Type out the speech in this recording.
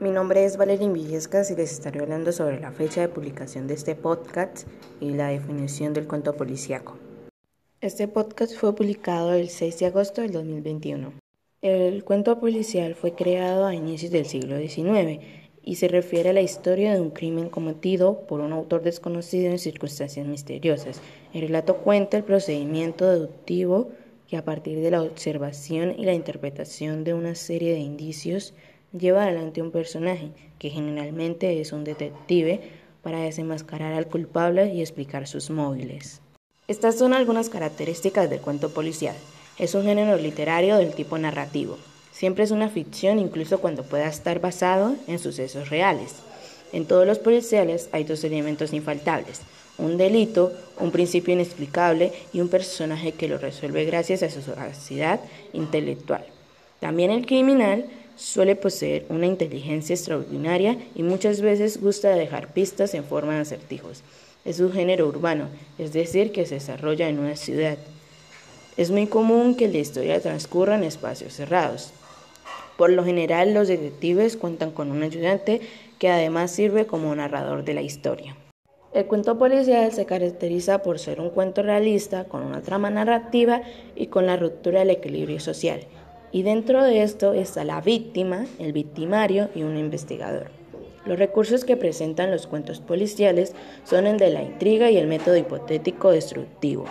Mi nombre es Valerín Villescas y les estaré hablando sobre la fecha de publicación de este podcast y la definición del cuento policíaco. Este podcast fue publicado el 6 de agosto del 2021. El cuento policial fue creado a inicios del siglo XIX y se refiere a la historia de un crimen cometido por un autor desconocido en circunstancias misteriosas. El relato cuenta el procedimiento deductivo que a partir de la observación y la interpretación de una serie de indicios lleva adelante un personaje, que generalmente es un detective, para desenmascarar al culpable y explicar sus móviles. Estas son algunas características del cuento policial. Es un género literario del tipo narrativo. Siempre es una ficción incluso cuando pueda estar basado en sucesos reales. En todos los policiales hay dos elementos infaltables, un delito, un principio inexplicable y un personaje que lo resuelve gracias a su sagacidad intelectual. También el criminal Suele poseer una inteligencia extraordinaria y muchas veces gusta de dejar pistas en forma de acertijos. Es un género urbano, es decir, que se desarrolla en una ciudad. Es muy común que la historia transcurra en espacios cerrados. Por lo general, los detectives cuentan con un ayudante que además sirve como narrador de la historia. El cuento policial se caracteriza por ser un cuento realista, con una trama narrativa y con la ruptura del equilibrio social y dentro de esto está la víctima, el victimario y un investigador. Los recursos que presentan los cuentos policiales son el de la intriga y el método hipotético destructivo.